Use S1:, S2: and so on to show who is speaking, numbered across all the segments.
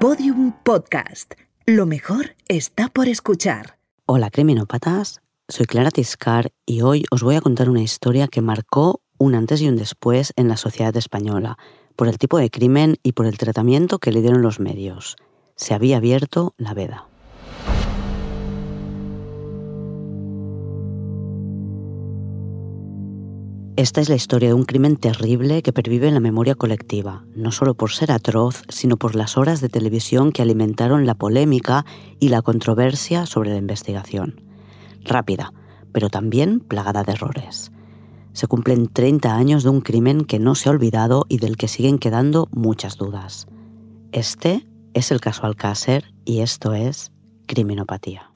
S1: Podium Podcast. Lo mejor está por escuchar.
S2: Hola criminópatas, soy Clara Tiscar y hoy os voy a contar una historia que marcó un antes y un después en la sociedad española, por el tipo de crimen y por el tratamiento que le dieron los medios. Se había abierto la veda. Esta es la historia de un crimen terrible que pervive en la memoria colectiva, no solo por ser atroz, sino por las horas de televisión que alimentaron la polémica y la controversia sobre la investigación. Rápida, pero también plagada de errores. Se cumplen 30 años de un crimen que no se ha olvidado y del que siguen quedando muchas dudas. Este es el caso Alcácer y esto es criminopatía.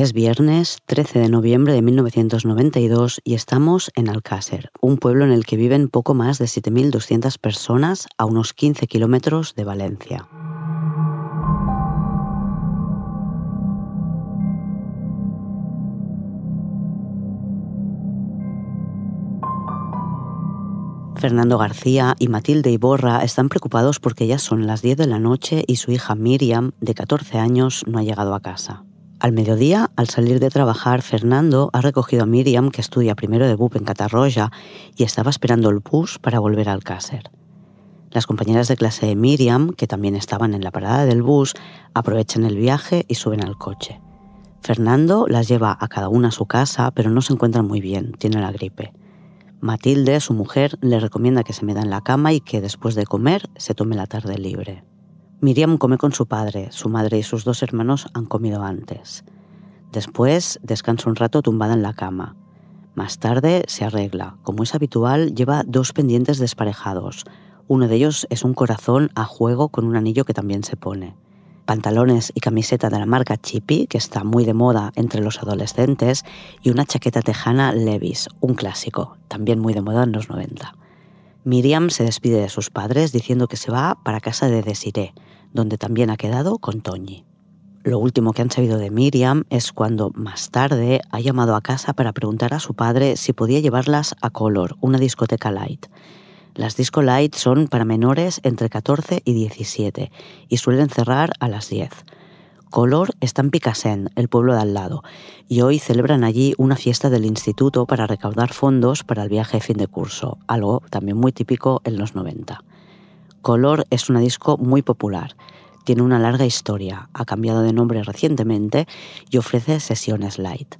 S2: Es viernes 13 de noviembre de 1992 y estamos en Alcácer, un pueblo en el que viven poco más de 7.200 personas a unos 15 kilómetros de Valencia. Fernando García y Matilde Iborra están preocupados porque ya son las 10 de la noche y su hija Miriam, de 14 años, no ha llegado a casa. Al mediodía, al salir de trabajar, Fernando ha recogido a Miriam, que estudia primero de BUP en Catarroja, y estaba esperando el bus para volver al Cácer. Las compañeras de clase de Miriam, que también estaban en la parada del bus, aprovechan el viaje y suben al coche. Fernando las lleva a cada una a su casa, pero no se encuentran muy bien, tiene la gripe. Matilde, su mujer, le recomienda que se meta en la cama y que después de comer se tome la tarde libre. Miriam come con su padre, su madre y sus dos hermanos han comido antes. Después descansa un rato tumbada en la cama. Más tarde se arregla. Como es habitual, lleva dos pendientes desparejados. Uno de ellos es un corazón a juego con un anillo que también se pone. Pantalones y camiseta de la marca Chippy, que está muy de moda entre los adolescentes, y una chaqueta tejana Levis, un clásico, también muy de moda en los 90. Miriam se despide de sus padres diciendo que se va para casa de Desiree, donde también ha quedado con Toñi. Lo último que han sabido de Miriam es cuando más tarde ha llamado a casa para preguntar a su padre si podía llevarlas a Color, una discoteca light. Las disco light son para menores entre 14 y 17 y suelen cerrar a las 10. Color está en Picassent, el pueblo de al lado, y hoy celebran allí una fiesta del instituto para recaudar fondos para el viaje de fin de curso, algo también muy típico en los 90. Color es una disco muy popular, tiene una larga historia, ha cambiado de nombre recientemente y ofrece sesiones light.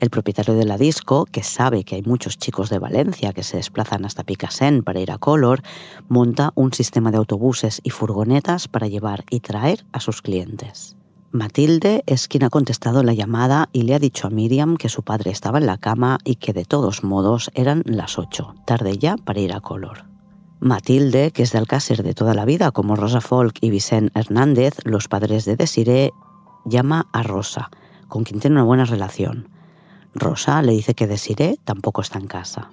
S2: El propietario de la disco, que sabe que hay muchos chicos de Valencia que se desplazan hasta Picassent para ir a Color, monta un sistema de autobuses y furgonetas para llevar y traer a sus clientes. Matilde es quien ha contestado la llamada y le ha dicho a Miriam que su padre estaba en la cama y que de todos modos eran las 8, tarde ya para ir a color. Matilde, que es de Alcácer de toda la vida, como Rosa Folk y Vicente Hernández, los padres de Desiree, llama a Rosa, con quien tiene una buena relación. Rosa le dice que Desiree tampoco está en casa.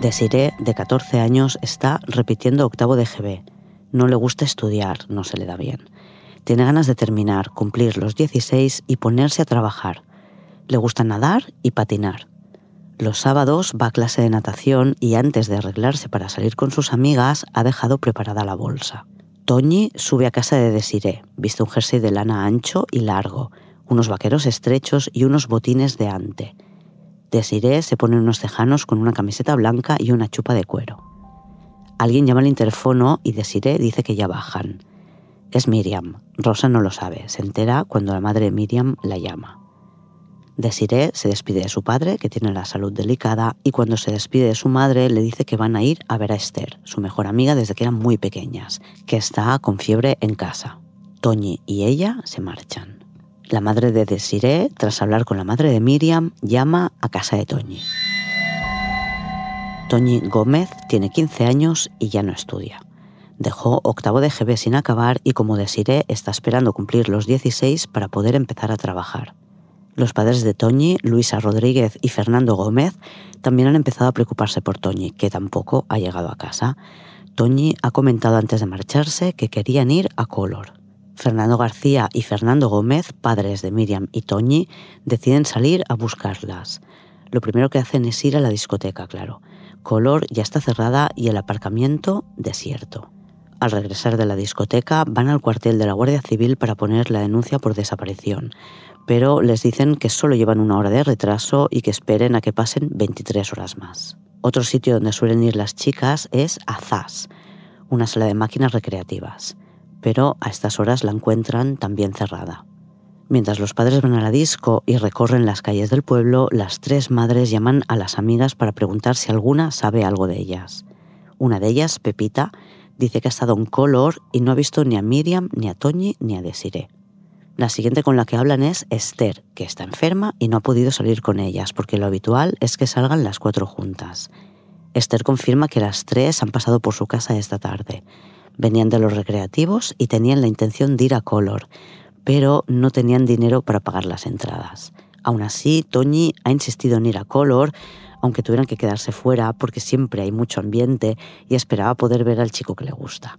S2: Desiree, de 14 años, está repitiendo octavo de GB. No le gusta estudiar, no se le da bien. Tiene ganas de terminar, cumplir los 16 y ponerse a trabajar. Le gusta nadar y patinar. Los sábados va a clase de natación y antes de arreglarse para salir con sus amigas ha dejado preparada la bolsa. Toñi sube a casa de Desiree, viste un jersey de lana ancho y largo, unos vaqueros estrechos y unos botines de ante. Desiree se pone unos tejanos con una camiseta blanca y una chupa de cuero. Alguien llama al interfono y Desiree dice que ya bajan. Es Miriam. Rosa no lo sabe. Se entera cuando la madre de Miriam la llama. Desiree se despide de su padre, que tiene la salud delicada, y cuando se despide de su madre le dice que van a ir a ver a Esther, su mejor amiga desde que eran muy pequeñas, que está con fiebre en casa. Toñi y ella se marchan. La madre de Desiree, tras hablar con la madre de Miriam, llama a casa de Toñi. Toñi Gómez tiene 15 años y ya no estudia. Dejó octavo de GB sin acabar y como Desiré está esperando cumplir los 16 para poder empezar a trabajar. Los padres de Toñi, Luisa Rodríguez y Fernando Gómez, también han empezado a preocuparse por Toñi, que tampoco ha llegado a casa. Toñi ha comentado antes de marcharse que querían ir a Color. Fernando García y Fernando Gómez, padres de Miriam y Toñi, deciden salir a buscarlas. Lo primero que hacen es ir a la discoteca, claro. Color ya está cerrada y el aparcamiento desierto. Al regresar de la discoteca van al cuartel de la Guardia Civil para poner la denuncia por desaparición, pero les dicen que solo llevan una hora de retraso y que esperen a que pasen 23 horas más. Otro sitio donde suelen ir las chicas es Azaz, una sala de máquinas recreativas, pero a estas horas la encuentran también cerrada. Mientras los padres van a la disco y recorren las calles del pueblo, las tres madres llaman a las amigas para preguntar si alguna sabe algo de ellas. Una de ellas, Pepita, Dice que ha estado en Color y no ha visto ni a Miriam, ni a Toñi, ni a Desiree. La siguiente con la que hablan es Esther, que está enferma y no ha podido salir con ellas, porque lo habitual es que salgan las cuatro juntas. Esther confirma que las tres han pasado por su casa esta tarde. Venían de los recreativos y tenían la intención de ir a Color, pero no tenían dinero para pagar las entradas. Aún así, Toñi ha insistido en ir a Color, aunque tuvieran que quedarse fuera porque siempre hay mucho ambiente y esperaba poder ver al chico que le gusta.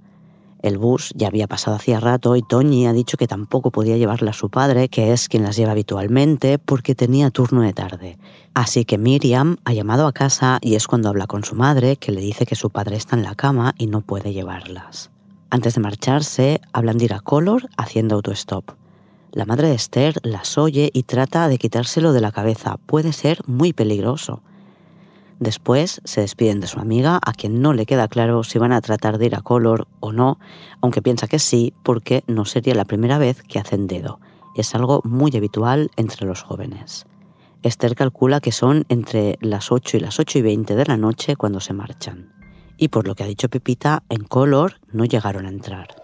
S2: El bus ya había pasado hacía rato y Toñi ha dicho que tampoco podía llevarla a su padre, que es quien las lleva habitualmente, porque tenía turno de tarde. Así que Miriam ha llamado a casa y es cuando habla con su madre, que le dice que su padre está en la cama y no puede llevarlas. Antes de marcharse, hablan de ir a Color haciendo autostop. La madre de Esther las oye y trata de quitárselo de la cabeza. Puede ser muy peligroso. Después se despiden de su amiga, a quien no le queda claro si van a tratar de ir a Color o no, aunque piensa que sí, porque no sería la primera vez que hacen dedo. Es algo muy habitual entre los jóvenes. Esther calcula que son entre las 8 y las 8 y 20 de la noche cuando se marchan. Y por lo que ha dicho Pepita, en Color no llegaron a entrar.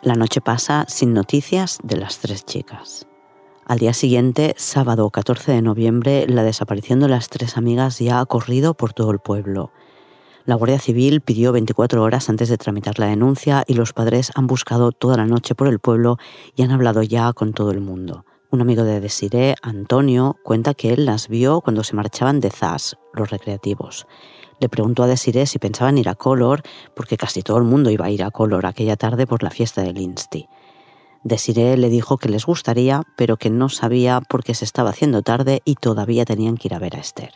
S2: La noche pasa sin noticias de las tres chicas. Al día siguiente, sábado 14 de noviembre, la desaparición de las tres amigas ya ha corrido por todo el pueblo. La Guardia Civil pidió 24 horas antes de tramitar la denuncia y los padres han buscado toda la noche por el pueblo y han hablado ya con todo el mundo. Un amigo de Desiree, Antonio, cuenta que él las vio cuando se marchaban de Zas, los recreativos, le preguntó a Desiree si pensaban ir a Color, porque casi todo el mundo iba a ir a Color aquella tarde por la fiesta del Insti. Desiree le dijo que les gustaría, pero que no sabía porque se estaba haciendo tarde y todavía tenían que ir a ver a Esther.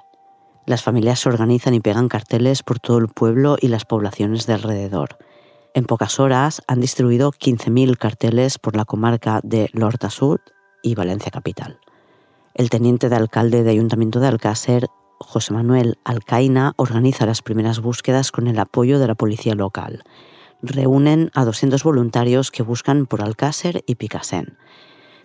S2: Las familias se organizan y pegan carteles por todo el pueblo y las poblaciones de alrededor. En pocas horas han distribuido 15.000 carteles por la comarca de Lorta Sud y Valencia Capital. El teniente de alcalde de Ayuntamiento de Alcácer José Manuel Alcaina organiza las primeras búsquedas con el apoyo de la policía local. Reúnen a 200 voluntarios que buscan por Alcácer y Picasen.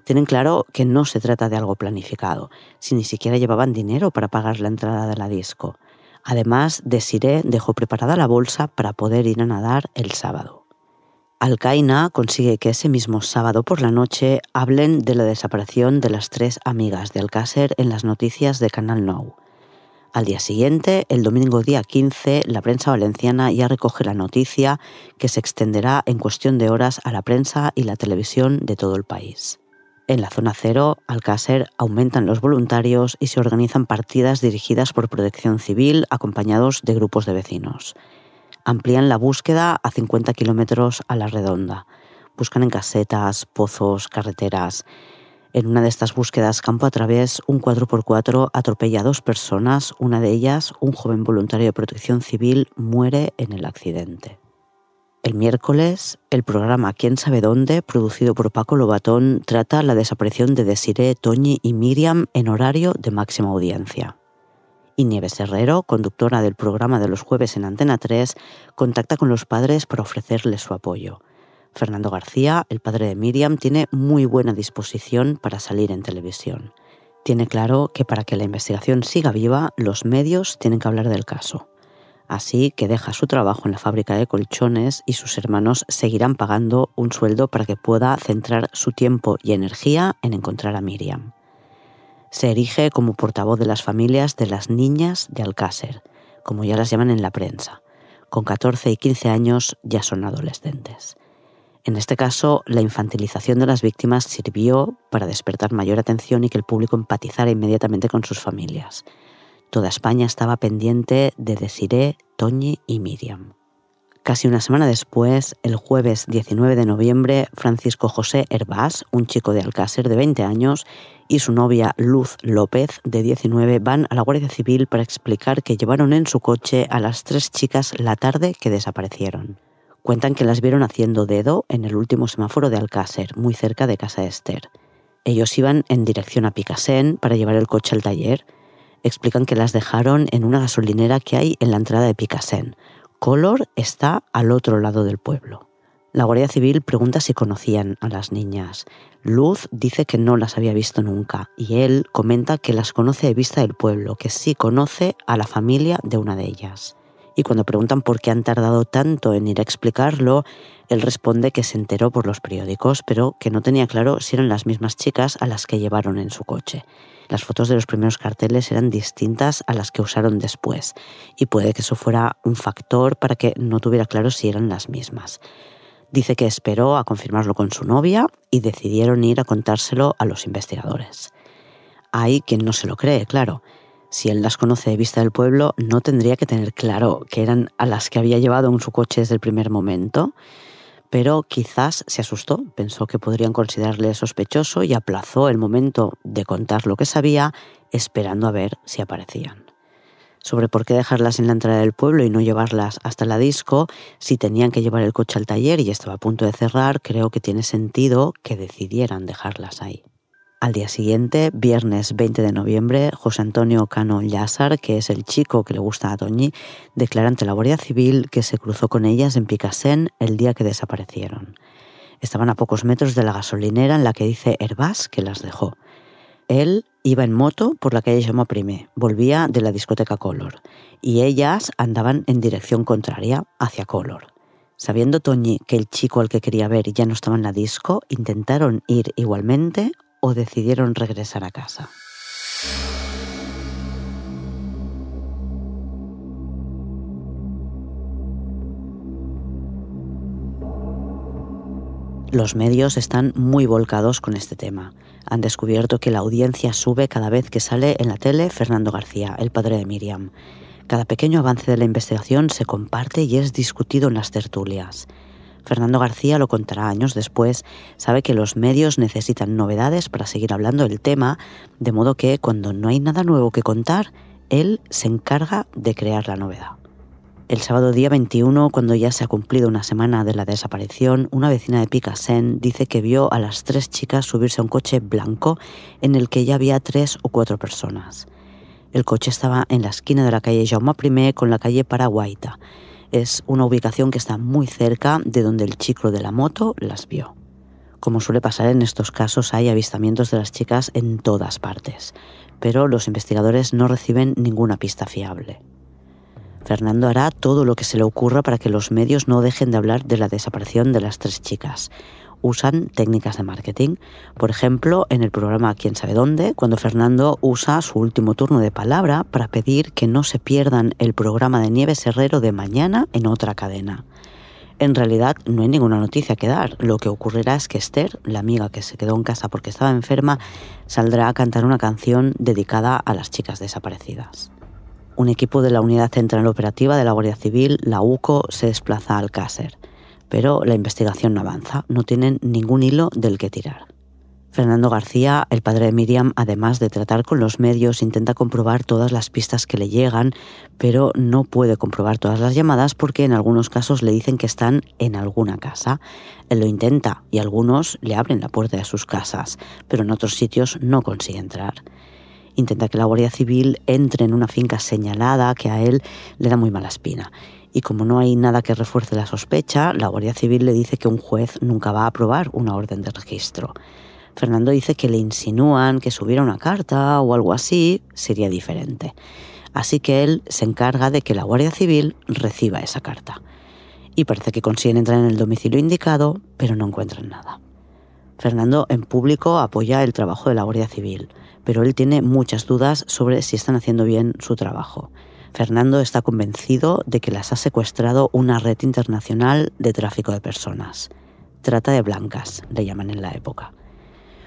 S2: Tienen claro que no se trata de algo planificado, si ni siquiera llevaban dinero para pagar la entrada de la disco. Además, Desiree dejó preparada la bolsa para poder ir a nadar el sábado. Alcaina consigue que ese mismo sábado por la noche hablen de la desaparición de las tres amigas de Alcácer en las noticias de Canal Nou. Al día siguiente, el domingo día 15, la prensa valenciana ya recoge la noticia que se extenderá en cuestión de horas a la prensa y la televisión de todo el país. En la zona cero, Alcácer aumentan los voluntarios y se organizan partidas dirigidas por protección civil acompañados de grupos de vecinos. Amplían la búsqueda a 50 kilómetros a la redonda. Buscan en casetas, pozos, carreteras en una de estas búsquedas campo a través, un 4x4 atropella a dos personas, una de ellas, un joven voluntario de protección civil, muere en el accidente. El miércoles, el programa Quién sabe dónde, producido por Paco Lobatón, trata la desaparición de Desiree, Toñi y Miriam en horario de máxima audiencia. Y Nieves Herrero, conductora del programa de los jueves en Antena 3, contacta con los padres para ofrecerles su apoyo. Fernando García, el padre de Miriam, tiene muy buena disposición para salir en televisión. Tiene claro que para que la investigación siga viva, los medios tienen que hablar del caso. Así que deja su trabajo en la fábrica de colchones y sus hermanos seguirán pagando un sueldo para que pueda centrar su tiempo y energía en encontrar a Miriam. Se erige como portavoz de las familias de las niñas de Alcácer, como ya las llaman en la prensa. Con 14 y 15 años ya son adolescentes. En este caso, la infantilización de las víctimas sirvió para despertar mayor atención y que el público empatizara inmediatamente con sus familias. Toda España estaba pendiente de Desiré, Toñi y Miriam. Casi una semana después, el jueves 19 de noviembre, Francisco José Herbás, un chico de Alcácer de 20 años, y su novia Luz López, de 19, van a la Guardia Civil para explicar que llevaron en su coche a las tres chicas la tarde que desaparecieron. Cuentan que las vieron haciendo dedo en el último semáforo de Alcácer, muy cerca de casa Esther. Ellos iban en dirección a Picasen para llevar el coche al taller explican que las dejaron en una gasolinera que hay en la entrada de Picasen. Color está al otro lado del pueblo. La Guardia Civil pregunta si conocían a las niñas. Luz dice que no las había visto nunca y él comenta que las conoce de vista del pueblo, que sí conoce a la familia de una de ellas. Y cuando preguntan por qué han tardado tanto en ir a explicarlo, él responde que se enteró por los periódicos, pero que no tenía claro si eran las mismas chicas a las que llevaron en su coche. Las fotos de los primeros carteles eran distintas a las que usaron después, y puede que eso fuera un factor para que no tuviera claro si eran las mismas. Dice que esperó a confirmarlo con su novia y decidieron ir a contárselo a los investigadores. Hay quien no se lo cree, claro. Si él las conoce de vista del pueblo, no tendría que tener claro que eran a las que había llevado en su coche desde el primer momento pero quizás se asustó, pensó que podrían considerarle sospechoso y aplazó el momento de contar lo que sabía, esperando a ver si aparecían. Sobre por qué dejarlas en la entrada del pueblo y no llevarlas hasta la disco, si tenían que llevar el coche al taller y estaba a punto de cerrar, creo que tiene sentido que decidieran dejarlas ahí. Al día siguiente, viernes 20 de noviembre, José Antonio Cano Llázar, que es el chico que le gusta a Toñi, declara ante la Guardia Civil que se cruzó con ellas en Picasen el día que desaparecieron. Estaban a pocos metros de la gasolinera en la que dice Herbás que las dejó. Él iba en moto por la calle Jaume Primé, volvía de la discoteca Color, y ellas andaban en dirección contraria, hacia Color. Sabiendo Toñi que el chico al que quería ver ya no estaba en la disco, intentaron ir igualmente o decidieron regresar a casa. Los medios están muy volcados con este tema. Han descubierto que la audiencia sube cada vez que sale en la tele Fernando García, el padre de Miriam. Cada pequeño avance de la investigación se comparte y es discutido en las tertulias. Fernando García lo contará años después, sabe que los medios necesitan novedades para seguir hablando del tema, de modo que cuando no hay nada nuevo que contar, él se encarga de crear la novedad. El sábado día 21, cuando ya se ha cumplido una semana de la desaparición, una vecina de Picasen dice que vio a las tres chicas subirse a un coche blanco en el que ya había tres o cuatro personas. El coche estaba en la esquina de la calle Jaume I con la calle Paraguaita es una ubicación que está muy cerca de donde el chico de la moto las vio. Como suele pasar en estos casos, hay avistamientos de las chicas en todas partes, pero los investigadores no reciben ninguna pista fiable. Fernando hará todo lo que se le ocurra para que los medios no dejen de hablar de la desaparición de las tres chicas usan técnicas de marketing. Por ejemplo, en el programa Quién sabe dónde, cuando Fernando usa su último turno de palabra para pedir que no se pierdan el programa de Nieves Herrero de mañana en otra cadena. En realidad no hay ninguna noticia que dar. Lo que ocurrirá es que Esther, la amiga que se quedó en casa porque estaba enferma, saldrá a cantar una canción dedicada a las chicas desaparecidas. Un equipo de la Unidad Central Operativa de la Guardia Civil, la UCO, se desplaza al Alcácer pero la investigación no avanza, no tienen ningún hilo del que tirar. Fernando García, el padre de Miriam, además de tratar con los medios, intenta comprobar todas las pistas que le llegan, pero no puede comprobar todas las llamadas porque en algunos casos le dicen que están en alguna casa. Él lo intenta y algunos le abren la puerta de sus casas, pero en otros sitios no consigue entrar. Intenta que la Guardia Civil entre en una finca señalada que a él le da muy mala espina y como no hay nada que refuerce la sospecha, la Guardia Civil le dice que un juez nunca va a aprobar una orden de registro. Fernando dice que le insinúan que si hubiera una carta o algo así sería diferente. Así que él se encarga de que la Guardia Civil reciba esa carta. Y parece que consiguen entrar en el domicilio indicado, pero no encuentran nada. Fernando en público apoya el trabajo de la Guardia Civil, pero él tiene muchas dudas sobre si están haciendo bien su trabajo. Fernando está convencido de que las ha secuestrado una red internacional de tráfico de personas. Trata de blancas, le llaman en la época.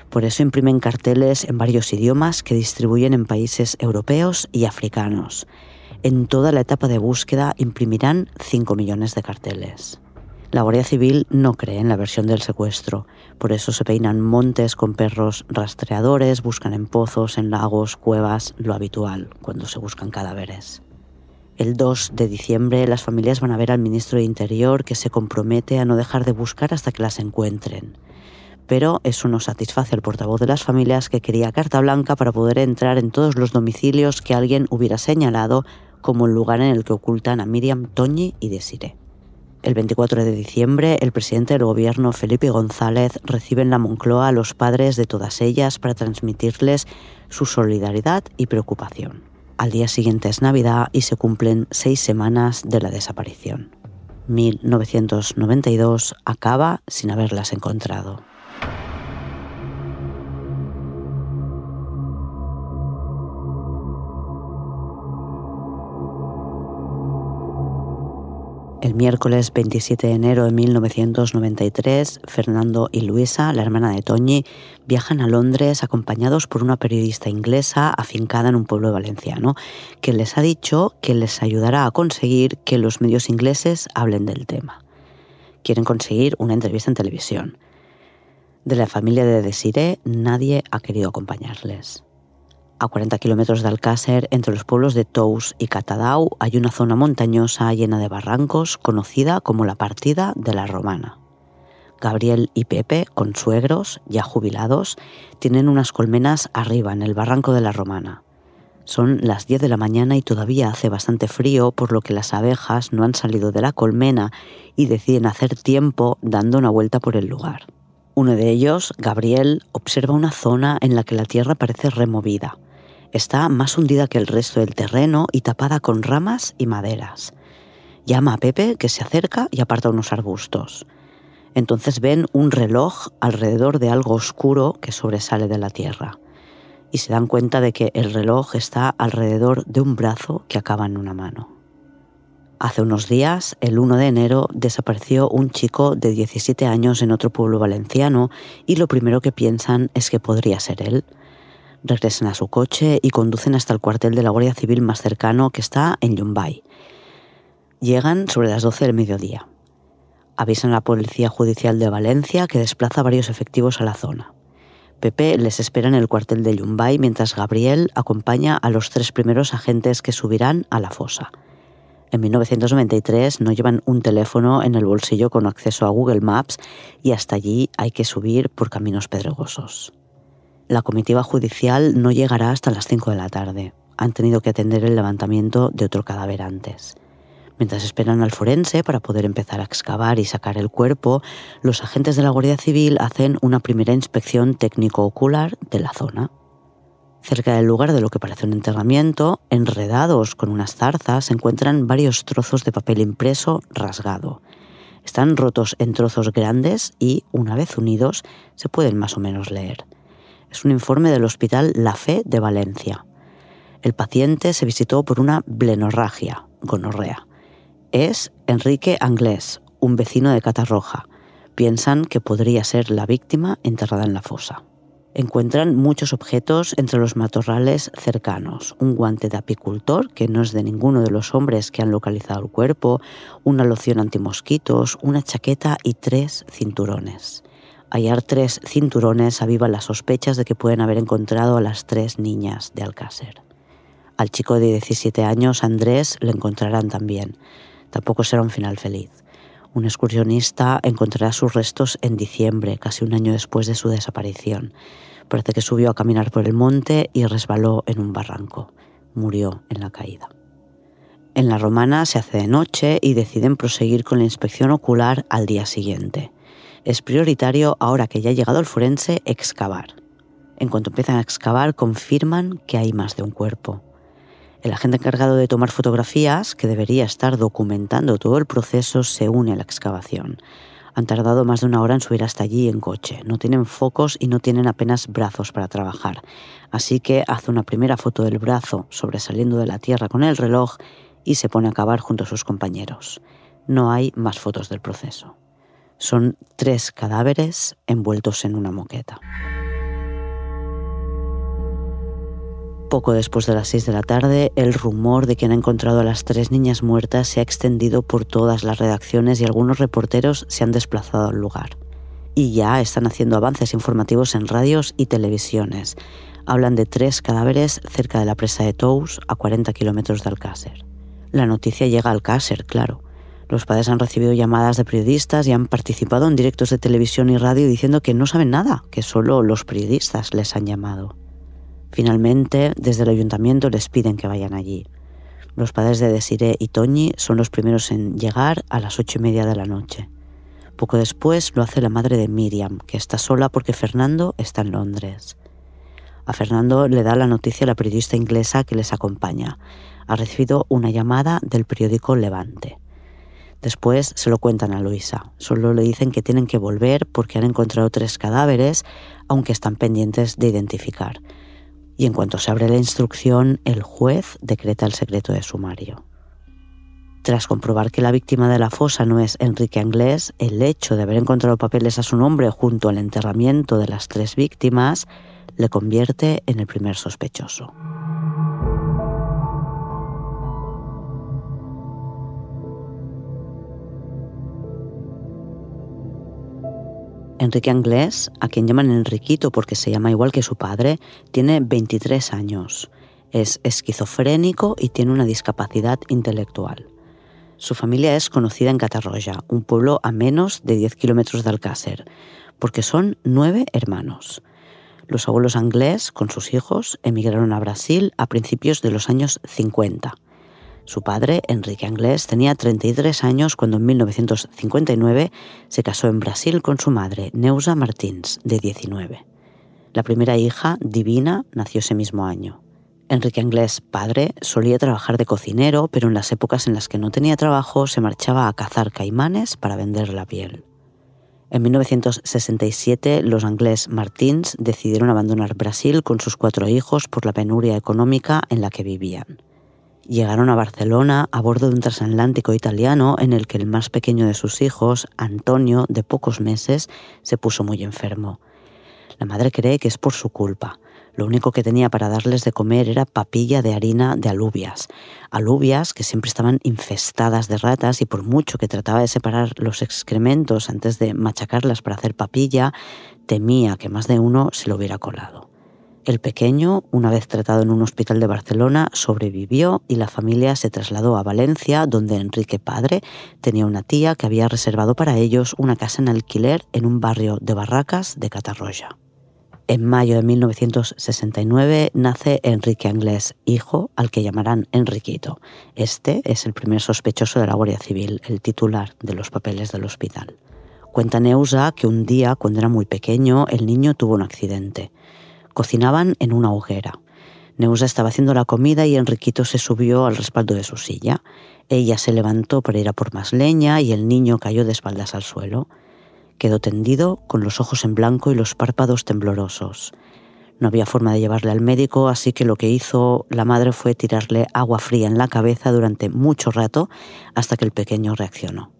S2: Por eso imprimen carteles en varios idiomas que distribuyen en países europeos y africanos. En toda la etapa de búsqueda imprimirán 5 millones de carteles. La Guardia Civil no cree en la versión del secuestro, por eso se peinan montes con perros rastreadores, buscan en pozos, en lagos, cuevas, lo habitual cuando se buscan cadáveres. El 2 de diciembre las familias van a ver al ministro de Interior que se compromete a no dejar de buscar hasta que las encuentren. Pero eso no satisface al portavoz de las familias que quería carta blanca para poder entrar en todos los domicilios que alguien hubiera señalado como el lugar en el que ocultan a Miriam, Toñi y Desiree. El 24 de diciembre, el presidente del gobierno, Felipe González, recibe en la Moncloa a los padres de todas ellas para transmitirles su solidaridad y preocupación. Al día siguiente es Navidad y se cumplen seis semanas de la desaparición. 1992 acaba sin haberlas encontrado. El miércoles 27 de enero de 1993, Fernando y Luisa, la hermana de Toñi, viajan a Londres acompañados por una periodista inglesa afincada en un pueblo valenciano, que les ha dicho que les ayudará a conseguir que los medios ingleses hablen del tema. Quieren conseguir una entrevista en televisión. De la familia de Desiree nadie ha querido acompañarles. A 40 kilómetros de Alcácer, entre los pueblos de Tous y Catadau, hay una zona montañosa llena de barrancos conocida como la Partida de la Romana. Gabriel y Pepe, consuegros, ya jubilados, tienen unas colmenas arriba en el barranco de la Romana. Son las 10 de la mañana y todavía hace bastante frío, por lo que las abejas no han salido de la colmena y deciden hacer tiempo dando una vuelta por el lugar. Uno de ellos, Gabriel, observa una zona en la que la tierra parece removida. Está más hundida que el resto del terreno y tapada con ramas y maderas. Llama a Pepe, que se acerca y aparta unos arbustos. Entonces ven un reloj alrededor de algo oscuro que sobresale de la tierra. Y se dan cuenta de que el reloj está alrededor de un brazo que acaba en una mano. Hace unos días, el 1 de enero, desapareció un chico de 17 años en otro pueblo valenciano y lo primero que piensan es que podría ser él regresan a su coche y conducen hasta el cuartel de la Guardia Civil más cercano que está en Yumbay. Llegan sobre las 12 del mediodía. Avisan a la Policía Judicial de Valencia que desplaza varios efectivos a la zona. Pepe les espera en el cuartel de Yumbay mientras Gabriel acompaña a los tres primeros agentes que subirán a la fosa. En 1993 no llevan un teléfono en el bolsillo con acceso a Google Maps y hasta allí hay que subir por caminos pedregosos. La comitiva judicial no llegará hasta las 5 de la tarde. Han tenido que atender el levantamiento de otro cadáver antes. Mientras esperan al forense para poder empezar a excavar y sacar el cuerpo, los agentes de la Guardia Civil hacen una primera inspección técnico-ocular de la zona. Cerca del lugar de lo que parece un enterramiento, enredados con unas zarzas, se encuentran varios trozos de papel impreso rasgado. Están rotos en trozos grandes y, una vez unidos, se pueden más o menos leer. Es un informe del Hospital La Fe de Valencia. El paciente se visitó por una blenorragia, gonorrea. Es Enrique Anglés, un vecino de Catarroja. Piensan que podría ser la víctima enterrada en la fosa. Encuentran muchos objetos entre los matorrales cercanos. Un guante de apicultor, que no es de ninguno de los hombres que han localizado el cuerpo, una loción antimosquitos, una chaqueta y tres cinturones. Hallar tres cinturones aviva las sospechas de que pueden haber encontrado a las tres niñas de Alcácer. Al chico de 17 años, Andrés, le encontrarán también. Tampoco será un final feliz. Un excursionista encontrará sus restos en diciembre, casi un año después de su desaparición. Parece que subió a caminar por el monte y resbaló en un barranco. Murió en la caída. En la romana se hace de noche y deciden proseguir con la inspección ocular al día siguiente es prioritario, ahora que ya ha llegado el forense, excavar. En cuanto empiezan a excavar, confirman que hay más de un cuerpo. El agente encargado de tomar fotografías, que debería estar documentando todo el proceso, se une a la excavación. Han tardado más de una hora en subir hasta allí en coche. No tienen focos y no tienen apenas brazos para trabajar. Así que hace una primera foto del brazo sobresaliendo de la tierra con el reloj y se pone a cavar junto a sus compañeros. No hay más fotos del proceso. Son tres cadáveres envueltos en una moqueta. Poco después de las seis de la tarde, el rumor de que han encontrado a las tres niñas muertas se ha extendido por todas las redacciones y algunos reporteros se han desplazado al lugar. Y ya están haciendo avances informativos en radios y televisiones. Hablan de tres cadáveres cerca de la presa de Tous, a 40 kilómetros de Alcácer. La noticia llega a Alcácer, claro. Los padres han recibido llamadas de periodistas y han participado en directos de televisión y radio diciendo que no saben nada, que solo los periodistas les han llamado. Finalmente, desde el ayuntamiento les piden que vayan allí. Los padres de Desiree y Toñi son los primeros en llegar a las ocho y media de la noche. Poco después lo hace la madre de Miriam, que está sola porque Fernando está en Londres. A Fernando le da la noticia la periodista inglesa que les acompaña. Ha recibido una llamada del periódico Levante. Después se lo cuentan a Luisa. Solo le dicen que tienen que volver porque han encontrado tres cadáveres, aunque están pendientes de identificar y en cuanto se abre la instrucción, el juez decreta el secreto de sumario. Tras comprobar que la víctima de la fosa no es Enrique Anglés, el hecho de haber encontrado papeles a su nombre junto al enterramiento de las tres víctimas le convierte en el primer sospechoso. Enrique Anglés, a quien llaman Enriquito porque se llama igual que su padre, tiene 23 años. Es esquizofrénico y tiene una discapacidad intelectual. Su familia es conocida en Catarroya, un pueblo a menos de 10 kilómetros de Alcácer, porque son nueve hermanos. Los abuelos Anglés, con sus hijos, emigraron a Brasil a principios de los años 50. Su padre, Enrique Anglés, tenía 33 años cuando en 1959 se casó en Brasil con su madre, Neusa Martins, de 19. La primera hija, Divina, nació ese mismo año. Enrique Anglés, padre, solía trabajar de cocinero, pero en las épocas en las que no tenía trabajo se marchaba a cazar caimanes para vender la piel. En 1967, los Anglés Martins decidieron abandonar Brasil con sus cuatro hijos por la penuria económica en la que vivían. Llegaron a Barcelona a bordo de un transatlántico italiano en el que el más pequeño de sus hijos, Antonio, de pocos meses, se puso muy enfermo. La madre cree que es por su culpa. Lo único que tenía para darles de comer era papilla de harina de alubias. Alubias que siempre estaban infestadas de ratas y por mucho que trataba de separar los excrementos antes de machacarlas para hacer papilla, temía que más de uno se lo hubiera colado. El pequeño, una vez tratado en un hospital de Barcelona, sobrevivió y la familia se trasladó a Valencia, donde Enrique Padre tenía una tía que había reservado para ellos una casa en alquiler en un barrio de Barracas de Catarroya. En mayo de 1969 nace Enrique Anglés, hijo al que llamarán Enriquito. Este es el primer sospechoso de la Guardia Civil, el titular de los papeles del hospital. Cuenta Neusa que un día, cuando era muy pequeño, el niño tuvo un accidente. Cocinaban en una hoguera. Neusa estaba haciendo la comida y Enriquito se subió al respaldo de su silla. Ella se levantó para ir a por más leña y el niño cayó de espaldas al suelo. Quedó tendido, con los ojos en blanco y los párpados temblorosos. No había forma de llevarle al médico, así que lo que hizo la madre fue tirarle agua fría en la cabeza durante mucho rato hasta que el pequeño reaccionó.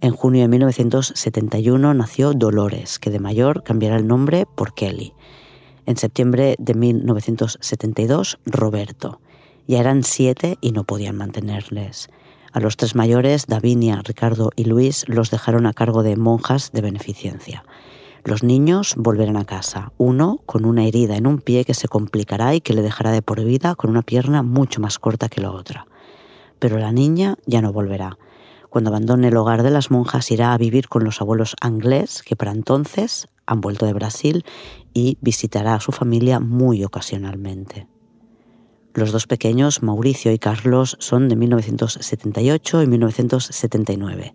S2: En junio de 1971 nació Dolores, que de mayor cambiará el nombre por Kelly. En septiembre de 1972, Roberto. Ya eran siete y no podían mantenerles. A los tres mayores, Davinia, Ricardo y Luis, los dejaron a cargo de monjas de beneficencia. Los niños volverán a casa, uno con una herida en un pie que se complicará y que le dejará de por vida con una pierna mucho más corta que la otra. Pero la niña ya no volverá. Cuando abandone el hogar de las monjas irá a vivir con los abuelos anglés, que para entonces han vuelto de Brasil y visitará a su familia muy ocasionalmente. Los dos pequeños, Mauricio y Carlos, son de 1978 y 1979.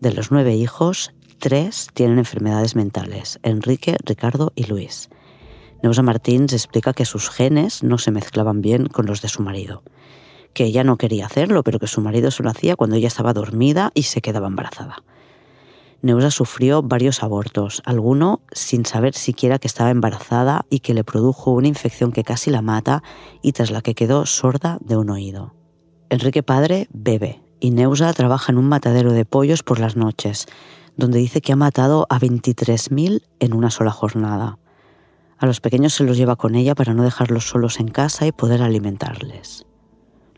S2: De los nueve hijos, tres tienen enfermedades mentales, Enrique, Ricardo y Luis. Neusa Martins explica que sus genes no se mezclaban bien con los de su marido, que ella no quería hacerlo, pero que su marido se lo hacía cuando ella estaba dormida y se quedaba embarazada. Neusa sufrió varios abortos, alguno sin saber siquiera que estaba embarazada y que le produjo una infección que casi la mata y tras la que quedó sorda de un oído. Enrique padre bebe y Neusa trabaja en un matadero de pollos por las noches, donde dice que ha matado a 23.000 en una sola jornada. A los pequeños se los lleva con ella para no dejarlos solos en casa y poder alimentarles.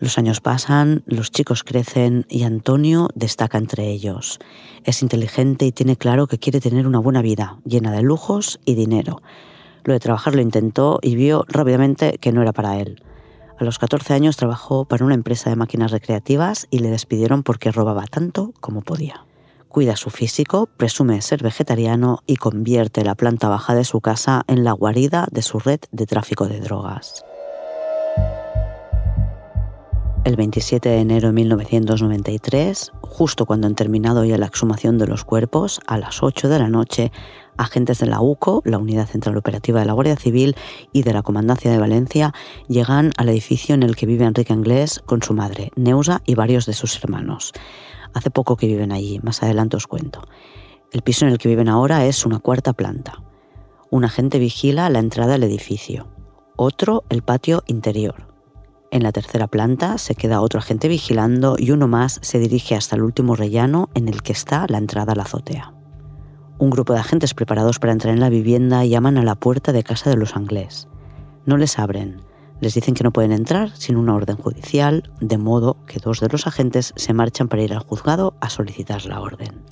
S2: Los años pasan, los chicos crecen y Antonio destaca entre ellos. Es inteligente y tiene claro que quiere tener una buena vida, llena de lujos y dinero. Lo de trabajar lo intentó y vio rápidamente que no era para él. A los 14 años trabajó para una empresa de máquinas recreativas y le despidieron porque robaba tanto como podía. Cuida su físico, presume ser vegetariano y convierte la planta baja de su casa en la guarida de su red de tráfico de drogas. El 27 de enero de 1993, justo cuando han terminado ya la exhumación de los cuerpos, a las 8 de la noche, agentes de la UCO, la Unidad Central Operativa de la Guardia Civil y de la Comandancia de Valencia, llegan al edificio en el que vive Enrique Anglés con su madre, Neusa, y varios de sus hermanos. Hace poco que viven allí, más adelante os cuento. El piso en el que viven ahora es una cuarta planta. Un agente vigila la entrada al edificio, otro el patio interior en la tercera planta se queda otro agente vigilando y uno más se dirige hasta el último rellano en el que está la entrada a la azotea. Un grupo de agentes preparados para entrar en la vivienda llaman a la puerta de casa de los anglés. No les abren. Les dicen que no pueden entrar sin una orden judicial, de modo que dos de los agentes se marchan para ir al juzgado a solicitar la orden.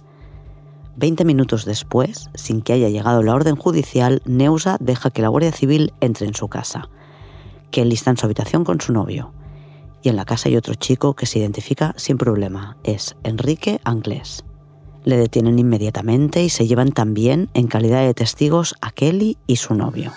S2: Veinte minutos después, sin que haya llegado la orden judicial, Neusa deja que la Guardia Civil entre en su casa que está en su habitación con su novio. Y en la casa hay otro chico que se identifica sin problema. Es Enrique Anglés. Le detienen inmediatamente y se llevan también en calidad de testigos a Kelly y su novio.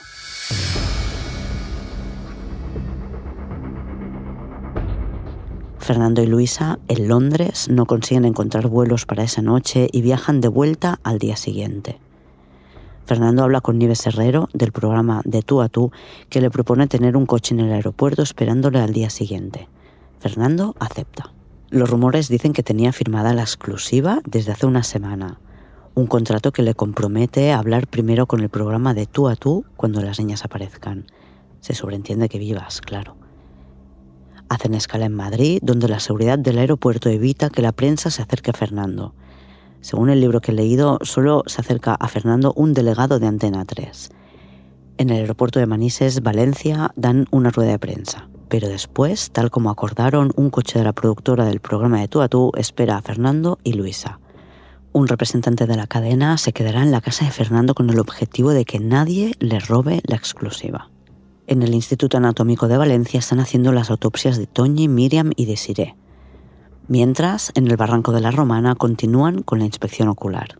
S2: Fernando y Luisa en Londres no consiguen encontrar vuelos para esa noche y viajan de vuelta al día siguiente. Fernando habla con Nieves Herrero del programa De tú a tú que le propone tener un coche en el aeropuerto esperándole al día siguiente. Fernando acepta. Los rumores dicen que tenía firmada la exclusiva desde hace una semana, un contrato que le compromete a hablar primero con el programa de tú a tú cuando las niñas aparezcan. Se sobreentiende que vivas, claro. Hacen escala en Madrid, donde la seguridad del aeropuerto evita que la prensa se acerque a Fernando. Según el libro que he leído, solo se acerca a Fernando un delegado de Antena 3. En el aeropuerto de Manises, Valencia, dan una rueda de prensa. Pero después, tal como acordaron, un coche de la productora del programa de Tú a Tú espera a Fernando y Luisa. Un representante de la cadena se quedará en la casa de Fernando con el objetivo de que nadie le robe la exclusiva. En el Instituto Anatómico de Valencia están haciendo las autopsias de Toñi, Miriam y Desiree. Mientras, en el barranco de la Romana continúan con la inspección ocular.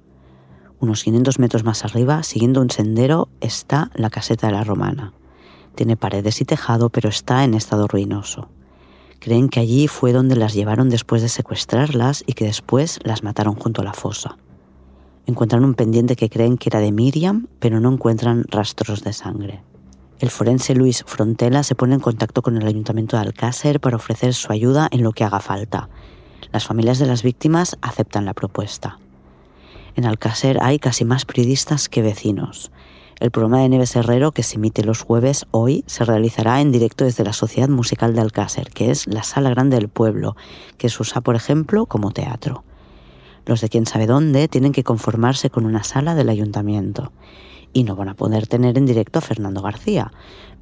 S2: Unos 500 metros más arriba, siguiendo un sendero, está la caseta de la Romana. Tiene paredes y tejado, pero está en estado ruinoso. Creen que allí fue donde las llevaron después de secuestrarlas y que después las mataron junto a la fosa. Encuentran un pendiente que creen que era de Miriam, pero no encuentran rastros de sangre. El forense Luis Frontela se pone en contacto con el Ayuntamiento de Alcácer para ofrecer su ayuda en lo que haga falta las familias de las víctimas aceptan la propuesta. En Alcácer hay casi más periodistas que vecinos. El programa de Neves Herrero, que se emite los jueves hoy, se realizará en directo desde la Sociedad Musical de Alcácer, que es la sala grande del pueblo, que se usa, por ejemplo, como teatro. Los de quién sabe dónde tienen que conformarse con una sala del ayuntamiento. Y no van a poder tener en directo a Fernando García,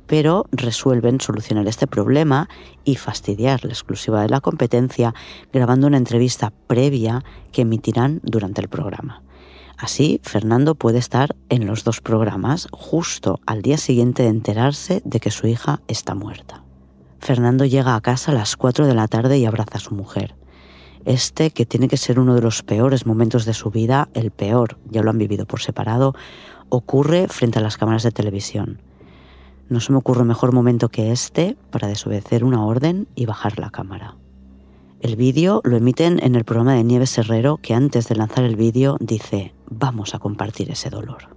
S2: pero resuelven solucionar este problema y fastidiar la exclusiva de la competencia grabando una entrevista previa que emitirán durante el programa. Así, Fernando puede estar en los dos programas justo al día siguiente de enterarse de que su hija está muerta. Fernando llega a casa a las 4 de la tarde y abraza a su mujer. Este, que tiene que ser uno de los peores momentos de su vida, el peor, ya lo han vivido por separado, ocurre frente a las cámaras de televisión. No se me ocurre mejor momento que este para desobedecer una orden y bajar la cámara. El vídeo lo emiten en el programa de Nieves Herrero que antes de lanzar el vídeo dice, vamos a compartir ese dolor.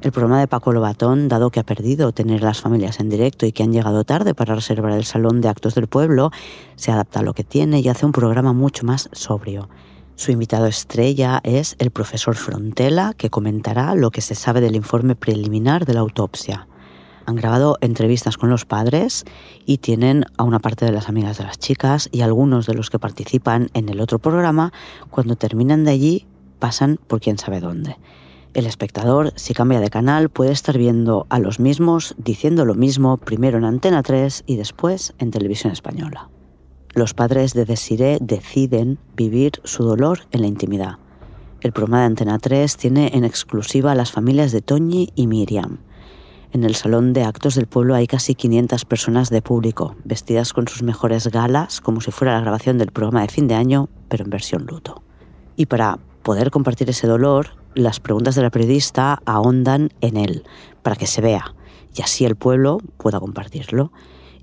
S2: El programa de Paco Lobatón, dado que ha perdido tener las familias en directo y que han llegado tarde para reservar el salón de actos del pueblo, se adapta a lo que tiene y hace un programa mucho más sobrio. Su invitado estrella es el profesor Frontela, que comentará lo que se sabe del informe preliminar de la autopsia. Han grabado entrevistas con los padres y tienen a una parte de las amigas de las chicas y algunos de los que participan en el otro programa, cuando terminan de allí, pasan por quién sabe dónde. El espectador, si cambia de canal, puede estar viendo a los mismos diciendo lo mismo primero en Antena 3 y después en Televisión Española. Los padres de Desiré deciden vivir su dolor en la intimidad. El programa de Antena 3 tiene en exclusiva a las familias de Toñi y Miriam. En el salón de actos del pueblo hay casi 500 personas de público, vestidas con sus mejores galas, como si fuera la grabación del programa de fin de año, pero en versión luto. Y para poder compartir ese dolor, las preguntas de la periodista ahondan en él, para que se vea, y así el pueblo pueda compartirlo.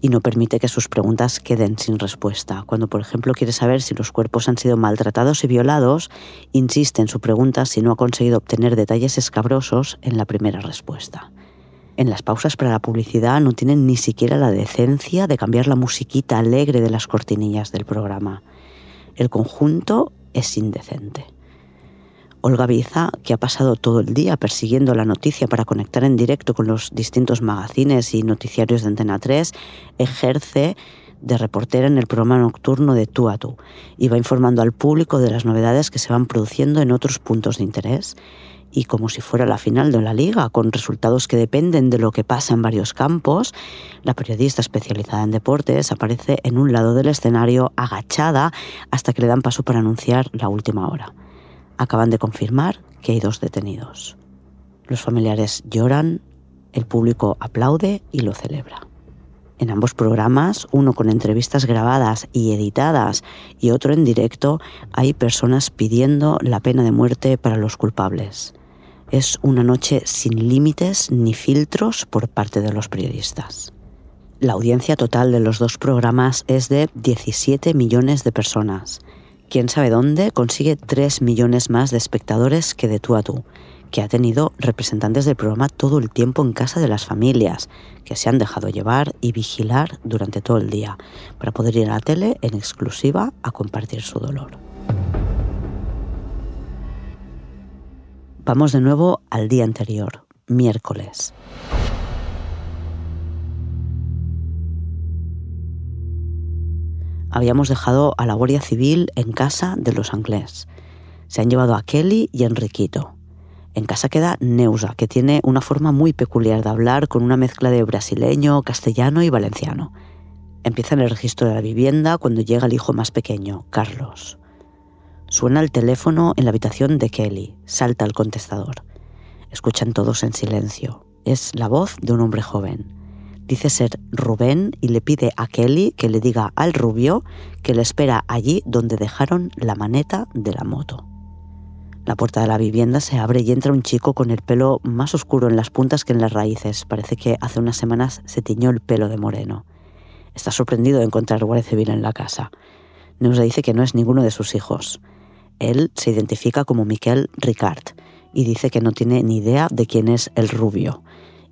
S2: Y no permite que sus preguntas queden sin respuesta. Cuando, por ejemplo, quiere saber si los cuerpos han sido maltratados y violados, insiste en su pregunta si no ha conseguido obtener detalles escabrosos en la primera respuesta. En las pausas para la publicidad no tienen ni siquiera la decencia de cambiar la musiquita alegre de las cortinillas del programa. El conjunto es indecente. Olga Biza, que ha pasado todo el día persiguiendo la noticia para conectar en directo con los distintos magazines y noticiarios de Antena 3, ejerce de reportera en el programa nocturno de Tú a Tú y va informando al público de las novedades que se van produciendo en otros puntos de interés. Y como si fuera la final de la liga, con resultados que dependen de lo que pasa en varios campos, la periodista especializada en deportes aparece en un lado del escenario agachada hasta que le dan paso para anunciar la última hora acaban de confirmar que hay dos detenidos. Los familiares lloran, el público aplaude y lo celebra. En ambos programas, uno con entrevistas grabadas y editadas y otro en directo, hay personas pidiendo la pena de muerte para los culpables. Es una noche sin límites ni filtros por parte de los periodistas. La audiencia total de los dos programas es de 17 millones de personas quién sabe dónde, consigue 3 millones más de espectadores que de tú a tú, que ha tenido representantes del programa todo el tiempo en casa de las familias, que se han dejado llevar y vigilar durante todo el día, para poder ir a la tele en exclusiva a compartir su dolor. Vamos de nuevo al día anterior, miércoles. habíamos dejado a la Guardia Civil en casa de los Anglés. Se han llevado a Kelly y Enriquito. En casa queda Neusa, que tiene una forma muy peculiar de hablar con una mezcla de brasileño, castellano y valenciano. Empieza en el registro de la vivienda cuando llega el hijo más pequeño, Carlos. Suena el teléfono en la habitación de Kelly. Salta el contestador. Escuchan todos en silencio. Es la voz de un hombre joven dice ser Rubén y le pide a Kelly que le diga al rubio que le espera allí donde dejaron la maneta de la moto. La puerta de la vivienda se abre y entra un chico con el pelo más oscuro en las puntas que en las raíces. Parece que hace unas semanas se tiñó el pelo de moreno. Está sorprendido de encontrar Guardia Civil en la casa. Neusa dice que no es ninguno de sus hijos. Él se identifica como Miquel Ricard y dice que no tiene ni idea de quién es el rubio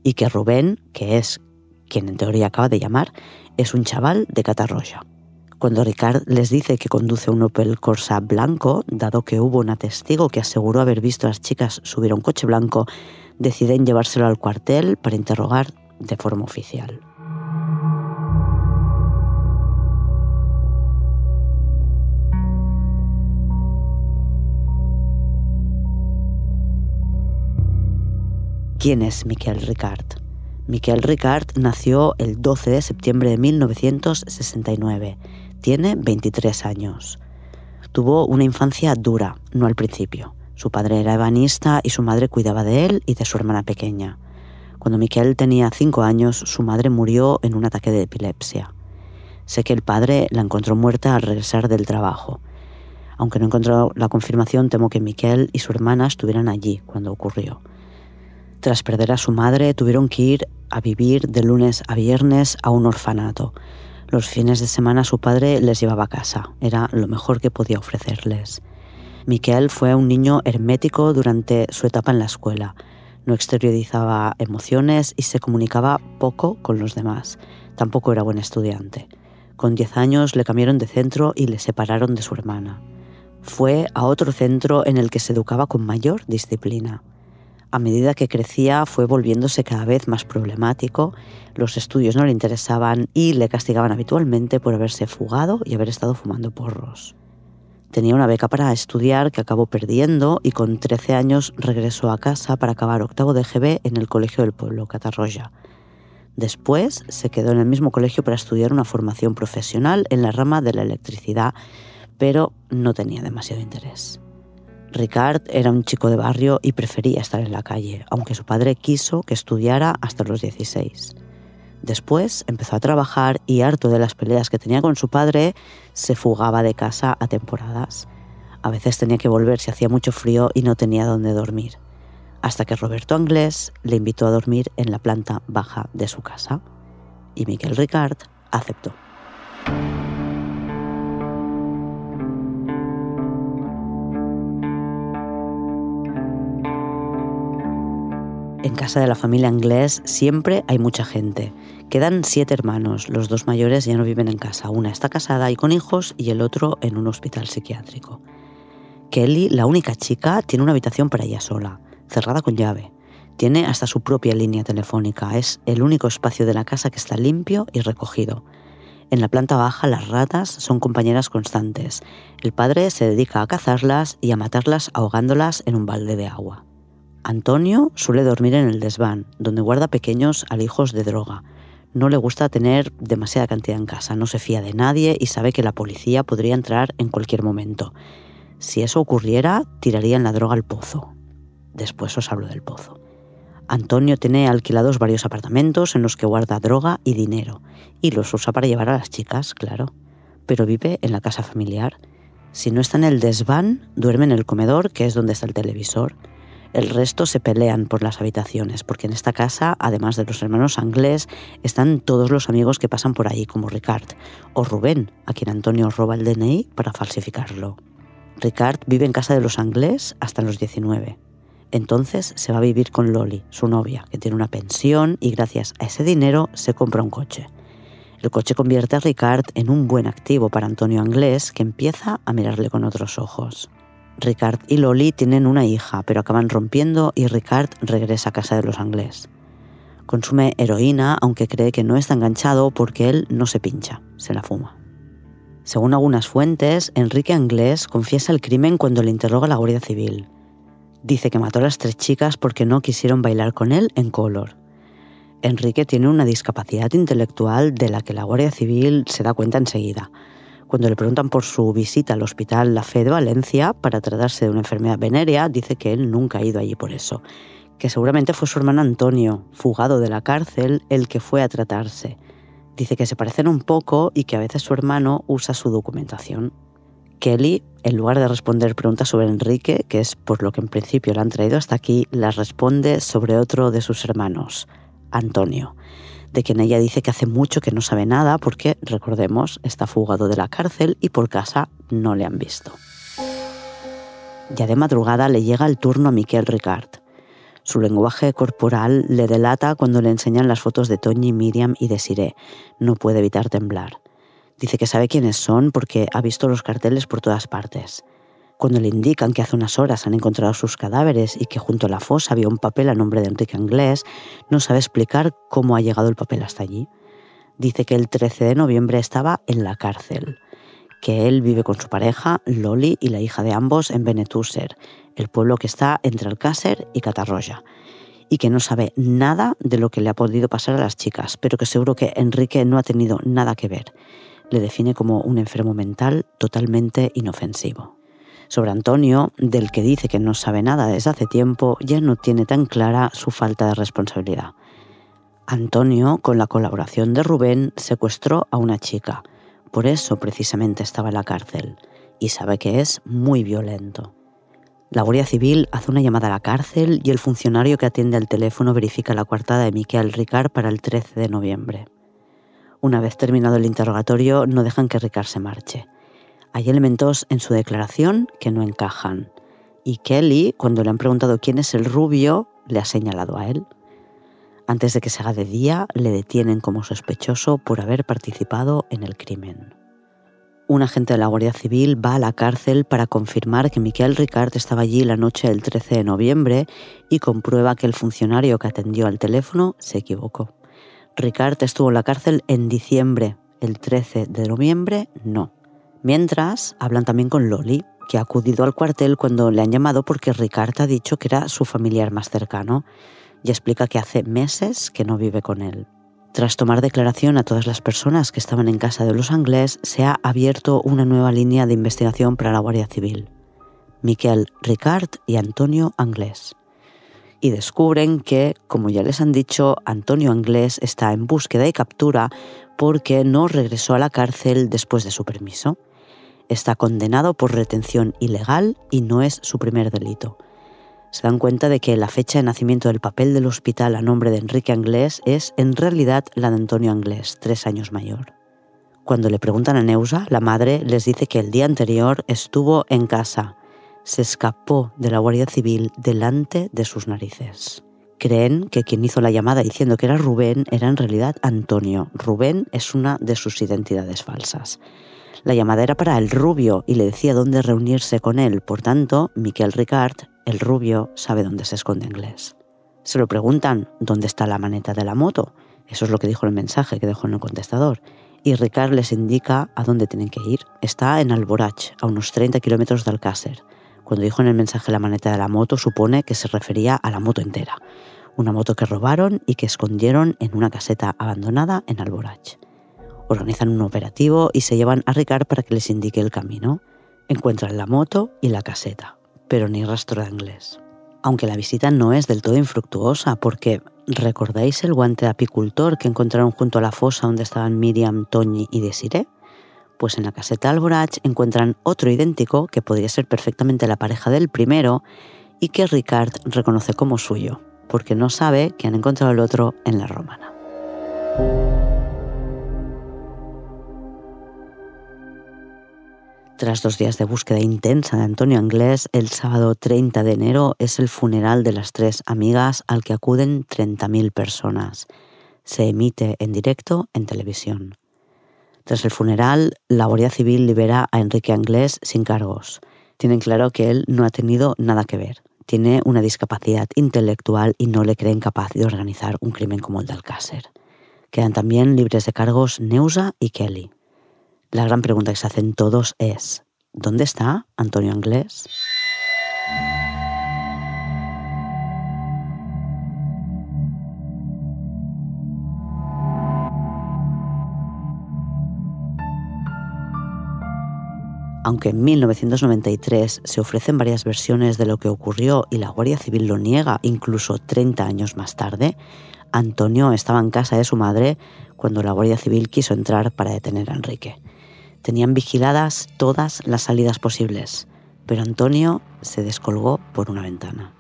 S2: y que Rubén, que es quien en teoría acaba de llamar, es un chaval de Catarroja. Cuando Ricard les dice que conduce un Opel Corsa blanco, dado que hubo un testigo que aseguró haber visto a las chicas subir a un coche blanco, deciden llevárselo al cuartel para interrogar de forma oficial. ¿Quién es Miquel Ricard? Miquel Ricard nació el 12 de septiembre de 1969. Tiene 23 años. Tuvo una infancia dura, no al principio. Su padre era ebanista y su madre cuidaba de él y de su hermana pequeña. Cuando Miquel tenía 5 años, su madre murió en un ataque de epilepsia. Sé que el padre la encontró muerta al regresar del trabajo. Aunque no encontró la confirmación, temo que Miquel y su hermana estuvieran allí cuando ocurrió. Tras perder a su madre, tuvieron que ir a vivir de lunes a viernes a un orfanato. Los fines de semana su padre les llevaba a casa, era lo mejor que podía ofrecerles. Miquel fue un niño hermético durante su etapa en la escuela. No exteriorizaba emociones y se comunicaba poco con los demás. Tampoco era buen estudiante. Con 10 años le cambiaron de centro y le separaron de su hermana. Fue a otro centro en el que se educaba con mayor disciplina. A medida que crecía fue volviéndose cada vez más problemático, los estudios no le interesaban y le castigaban habitualmente por haberse fugado y haber estado fumando porros. Tenía una beca para estudiar que acabó perdiendo y con 13 años regresó a casa para acabar octavo de GB en el Colegio del Pueblo, Catarroya. Después se quedó en el mismo colegio para estudiar una formación profesional en la rama de la electricidad, pero no tenía demasiado interés. Ricard era un chico de barrio y prefería estar en la calle, aunque su padre quiso que estudiara hasta los 16. Después empezó a trabajar y harto de las peleas que tenía con su padre, se fugaba de casa a temporadas. A veces tenía que volver si hacía mucho frío y no tenía dónde dormir. Hasta que Roberto Anglés le invitó a dormir en la planta baja de su casa. Y Miquel Ricard aceptó. En casa de la familia inglés siempre hay mucha gente. Quedan siete hermanos, los dos mayores ya no viven en casa. Una está casada y con hijos y el otro en un hospital psiquiátrico. Kelly, la única chica, tiene una habitación para ella sola, cerrada con llave. Tiene hasta su propia línea telefónica. Es el único espacio de la casa que está limpio y recogido. En la planta baja las ratas son compañeras constantes. El padre se dedica a cazarlas y a matarlas ahogándolas en un balde de agua. Antonio suele dormir en el desván, donde guarda pequeños alijos de droga. No le gusta tener demasiada cantidad en casa, no se fía de nadie y sabe que la policía podría entrar en cualquier momento. Si eso ocurriera, tirarían la droga al pozo. Después os hablo del pozo. Antonio tiene alquilados varios apartamentos en los que guarda droga y dinero, y los usa para llevar a las chicas, claro. Pero vive en la casa familiar. Si no está en el desván, duerme en el comedor, que es donde está el televisor. El resto se pelean por las habitaciones, porque en esta casa, además de los hermanos Anglés, están todos los amigos que pasan por ahí, como Ricard, o Rubén, a quien Antonio roba el DNI para falsificarlo. Ricard vive en casa de los Anglés hasta los 19. Entonces se va a vivir con Loli, su novia, que tiene una pensión y gracias a ese dinero se compra un coche. El coche convierte a Ricard en un buen activo para Antonio Anglés, que empieza a mirarle con otros ojos. Ricard y Loli tienen una hija, pero acaban rompiendo y Ricard regresa a casa de los Anglés. Consume heroína, aunque cree que no está enganchado porque él no se pincha, se la fuma. Según algunas fuentes, Enrique Anglés confiesa el crimen cuando le interroga la Guardia Civil. Dice que mató a las tres chicas porque no quisieron bailar con él en color. Enrique tiene una discapacidad intelectual de la que la Guardia Civil se da cuenta enseguida cuando le preguntan por su visita al Hospital La Fe de Valencia para tratarse de una enfermedad venérea, dice que él nunca ha ido allí por eso, que seguramente fue su hermano Antonio, fugado de la cárcel, el que fue a tratarse. Dice que se parecen un poco y que a veces su hermano usa su documentación. Kelly, en lugar de responder preguntas sobre Enrique, que es por lo que en principio la han traído hasta aquí, las responde sobre otro de sus hermanos, Antonio de quien ella dice que hace mucho que no sabe nada porque, recordemos, está fugado de la cárcel y por casa no le han visto. Ya de madrugada le llega el turno a Miquel Ricard. Su lenguaje corporal le delata cuando le enseñan las fotos de Toñi, Miriam y de Siré. No puede evitar temblar. Dice que sabe quiénes son porque ha visto los carteles por todas partes cuando le indican que hace unas horas han encontrado sus cadáveres y que junto a la fosa había un papel a nombre de Enrique Anglés, no sabe explicar cómo ha llegado el papel hasta allí. Dice que el 13 de noviembre estaba en la cárcel, que él vive con su pareja, Loli, y la hija de ambos en Benetúser, el pueblo que está entre Alcácer y Catarroya, y que no sabe nada de lo que le ha podido pasar a las chicas, pero que seguro que Enrique no ha tenido nada que ver. Le define como un enfermo mental totalmente inofensivo. Sobre Antonio, del que dice que no sabe nada desde hace tiempo, ya no tiene tan clara su falta de responsabilidad. Antonio, con la colaboración de Rubén, secuestró a una chica. Por eso precisamente estaba en la cárcel. Y sabe que es muy violento. La Guardia Civil hace una llamada a la cárcel y el funcionario que atiende al teléfono verifica la coartada de Miquel Ricard para el 13 de noviembre. Una vez terminado el interrogatorio, no dejan que Ricard se marche. Hay elementos en su declaración que no encajan. Y Kelly, cuando le han preguntado quién es el rubio, le ha señalado a él. Antes de que se haga de día, le detienen como sospechoso por haber participado en el crimen. Un agente de la Guardia Civil va a la cárcel para confirmar que Miquel Ricard estaba allí la noche del 13 de noviembre y comprueba que el funcionario que atendió al teléfono se equivocó. Ricard estuvo en la cárcel en diciembre, el 13 de noviembre no. Mientras, hablan también con Loli, que ha acudido al cuartel cuando le han llamado porque Ricard ha dicho que era su familiar más cercano y explica que hace meses que no vive con él. Tras tomar declaración a todas las personas que estaban en casa de los Anglés, se ha abierto una nueva línea de investigación para la Guardia Civil. Miquel Ricard y Antonio Anglés. Y descubren que, como ya les han dicho, Antonio Anglés está en búsqueda y captura porque no regresó a la cárcel después de su permiso. Está condenado por retención ilegal y no es su primer delito se dan cuenta de que la fecha de nacimiento del papel del hospital a nombre de Enrique Anglés es en realidad la de Antonio Anglés, tres años mayor. Cuando le preguntan a Neusa, la madre les dice que el día anterior estuvo en casa. Se escapó de la Guardia Civil delante de sus narices. Creen que quien hizo la llamada diciendo que era Rubén era en realidad Antonio. Rubén es una de sus identidades falsas. La llamada era para el rubio y le decía dónde reunirse con él. Por tanto, Miquel Ricard el rubio sabe dónde se esconde inglés. Se lo preguntan dónde está la maneta de la moto. Eso es lo que dijo el mensaje que dejó en el contestador. Y Ricard les indica a dónde tienen que ir. Está en Alborach, a unos 30 kilómetros de Alcácer. Cuando dijo en el mensaje la maneta de la moto, supone que se refería a la moto entera. Una moto que robaron y que escondieron en una caseta abandonada en Alborach. Organizan un operativo y se llevan a Ricard para que les indique el camino. Encuentran la moto y la caseta pero ni rastro de inglés. Aunque la visita no es del todo infructuosa, porque ¿recordáis el guante de apicultor que encontraron junto a la fosa donde estaban Miriam, Toñi y Desiree? Pues en la caseta Alborach encuentran otro idéntico que podría ser perfectamente la pareja del primero y que Ricard reconoce como suyo, porque no sabe que han encontrado el otro en la romana. Tras dos días de búsqueda intensa de Antonio Anglés, el sábado 30 de enero es el funeral de las tres amigas al que acuden 30.000 personas. Se emite en directo en televisión. Tras el funeral, la Guardia Civil libera a Enrique Anglés sin cargos. Tienen claro que él no ha tenido nada que ver. Tiene una discapacidad intelectual y no le creen capaz de organizar un crimen como el de Alcácer. Quedan también libres de cargos Neusa y Kelly. La gran pregunta que se hacen todos es, ¿dónde está Antonio Anglés? Aunque en 1993 se ofrecen varias versiones de lo que ocurrió y la Guardia Civil lo niega incluso 30 años más tarde, Antonio estaba en casa de su madre cuando la Guardia Civil quiso entrar para detener a Enrique. Tenían vigiladas todas las salidas posibles, pero Antonio se descolgó por una ventana.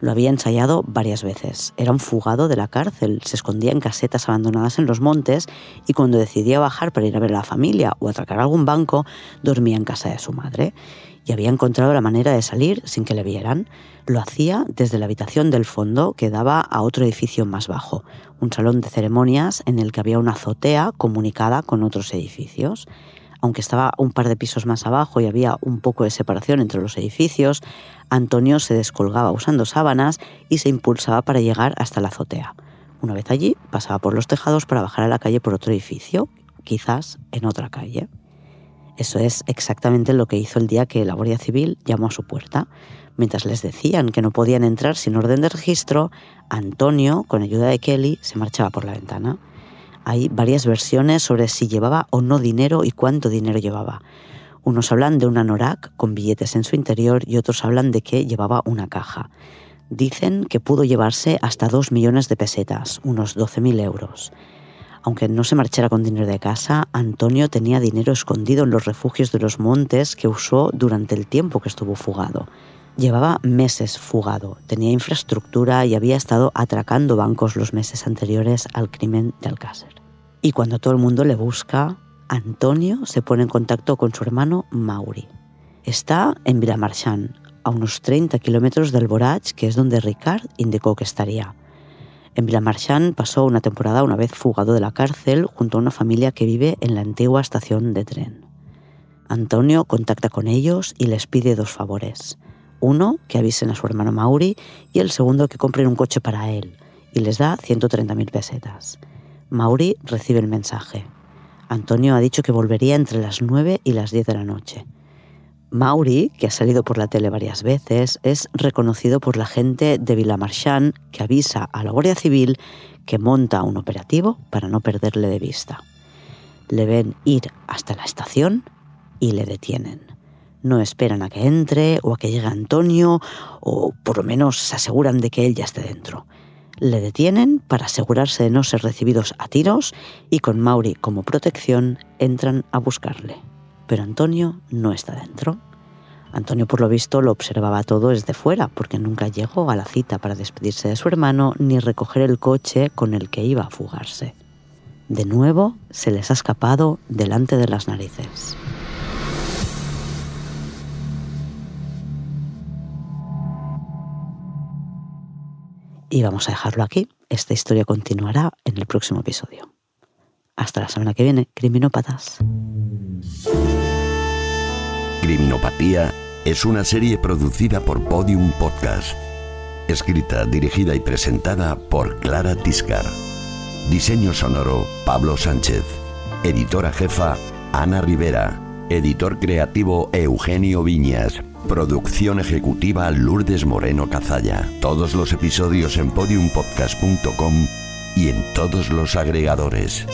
S2: Lo había ensayado varias veces. Era un fugado de la cárcel, se escondía en casetas abandonadas en los montes y cuando decidía bajar para ir a ver a la familia o atracar algún banco, dormía en casa de su madre y había encontrado la manera de salir sin que le vieran. Lo hacía desde la habitación del fondo que daba a otro edificio más bajo, un salón de ceremonias en el que había una azotea comunicada con otros edificios. Aunque estaba un par de pisos más abajo y había un poco de separación entre los edificios, Antonio se descolgaba usando sábanas y se impulsaba para llegar hasta la azotea. Una vez allí, pasaba por los tejados para bajar a la calle por otro edificio, quizás en otra calle. Eso es exactamente lo que hizo el día que la Guardia Civil llamó a su puerta. Mientras les decían que no podían entrar sin orden de registro, Antonio, con ayuda de Kelly, se marchaba por la ventana. Hay varias versiones sobre si llevaba o no dinero y cuánto dinero llevaba. Unos hablan de una anorak con billetes en su interior y otros hablan de que llevaba una caja. Dicen que pudo llevarse hasta dos millones de pesetas, unos 12.000 euros. Aunque no se marchara con dinero de casa, Antonio tenía dinero escondido en los refugios de los montes que usó durante el tiempo que estuvo fugado. Llevaba meses fugado, tenía infraestructura y había estado atracando bancos los meses anteriores al crimen de Alcácer. Y cuando todo el mundo le busca, Antonio se pone en contacto con su hermano Mauri. Está en Villamarchán, a unos 30 kilómetros del Borach, que es donde Ricard indicó que estaría. En Villamarchán pasó una temporada una vez fugado de la cárcel junto a una familia que vive en la antigua estación de tren. Antonio contacta con ellos y les pide dos favores. Uno, que avisen a su hermano Mauri y el segundo, que compren un coche para él y les da 130.000 pesetas. Mauri recibe el mensaje. Antonio ha dicho que volvería entre las 9 y las 10 de la noche. Mauri, que ha salido por la tele varias veces, es reconocido por la gente de Villamarchán que avisa a la Guardia Civil que monta un operativo para no perderle de vista. Le ven ir hasta la estación y le detienen. No esperan a que entre o a que llegue Antonio o por lo menos se aseguran de que él ya esté dentro. Le detienen para asegurarse de no ser recibidos a tiros y con Mauri como protección entran a buscarle pero Antonio no está dentro. Antonio, por lo visto, lo observaba todo desde fuera, porque nunca llegó a la cita para despedirse de su hermano ni recoger el coche con el que iba a fugarse. De nuevo, se les ha escapado delante de las narices. Y vamos a dejarlo aquí. Esta historia continuará en el próximo episodio. Hasta la semana que viene, criminópatas.
S3: Criminopatía es una serie producida por Podium Podcast. Escrita, dirigida y presentada por Clara Tiscar. Diseño sonoro, Pablo Sánchez. Editora jefa, Ana Rivera. Editor creativo, Eugenio Viñas. Producción ejecutiva, Lourdes Moreno Cazalla. Todos los episodios en podiumpodcast.com y en todos los agregadores.